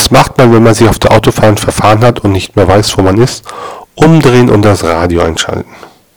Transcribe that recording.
Was macht man, wenn man sich auf der Autofahrt verfahren hat und nicht mehr weiß, wo man ist? Umdrehen und das Radio einschalten.